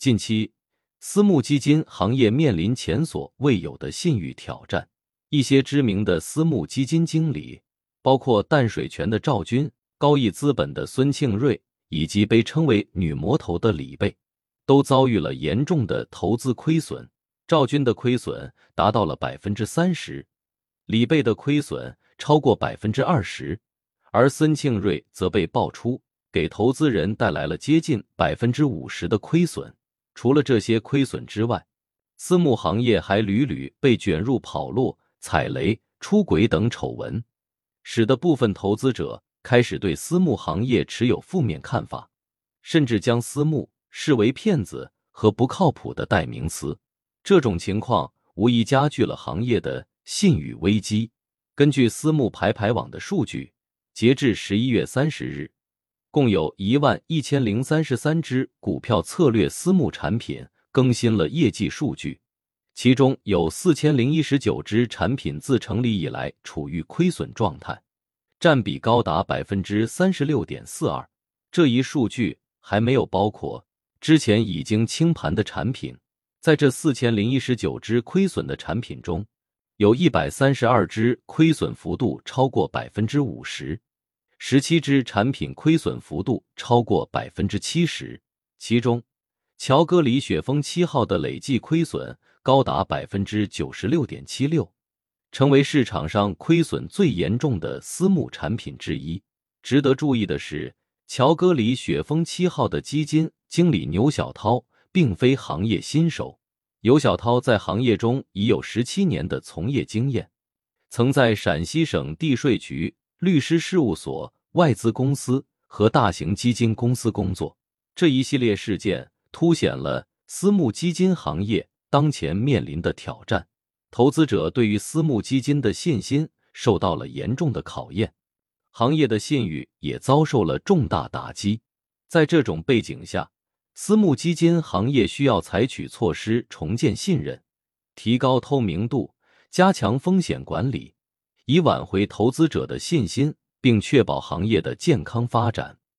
近期，私募基金行业面临前所未有的信誉挑战。一些知名的私募基金经理，包括淡水泉的赵军、高毅资本的孙庆瑞，以及被称为“女魔头”的李贝，都遭遇了严重的投资亏损。赵军的亏损达到了百分之三十，李贝的亏损超过百分之二十，而孙庆瑞则被爆出给投资人带来了接近百分之五十的亏损。除了这些亏损之外，私募行业还屡屡被卷入跑路、踩雷、出轨等丑闻，使得部分投资者开始对私募行业持有负面看法，甚至将私募视为骗子和不靠谱的代名词。这种情况无疑加剧了行业的信誉危机。根据私募排排网的数据，截至十一月三十日。共有一万一千零三十三只股票策略私募产品更新了业绩数据，其中有四千零一十九只产品自成立以来处于亏损状态，占比高达百分之三十六点四二。这一数据还没有包括之前已经清盘的产品。在这四千零一十九只亏损的产品中，有一百三十二只亏损幅度超过百分之五十。十七只产品亏损幅度超过百分之七十，其中乔戈里雪峰七号的累计亏损高达百分之九十六点七六，成为市场上亏损最严重的私募产品之一。值得注意的是，乔戈里雪峰七号的基金经理牛小涛并非行业新手，牛小涛在行业中已有十七年的从业经验，曾在陕西省地税局。律师事务所、外资公司和大型基金公司工作，这一系列事件凸显了私募基金行业当前面临的挑战。投资者对于私募基金的信心受到了严重的考验，行业的信誉也遭受了重大打击。在这种背景下，私募基金行业需要采取措施重建信任，提高透明度，加强风险管理。以挽回投资者的信心，并确保行业的健康发展。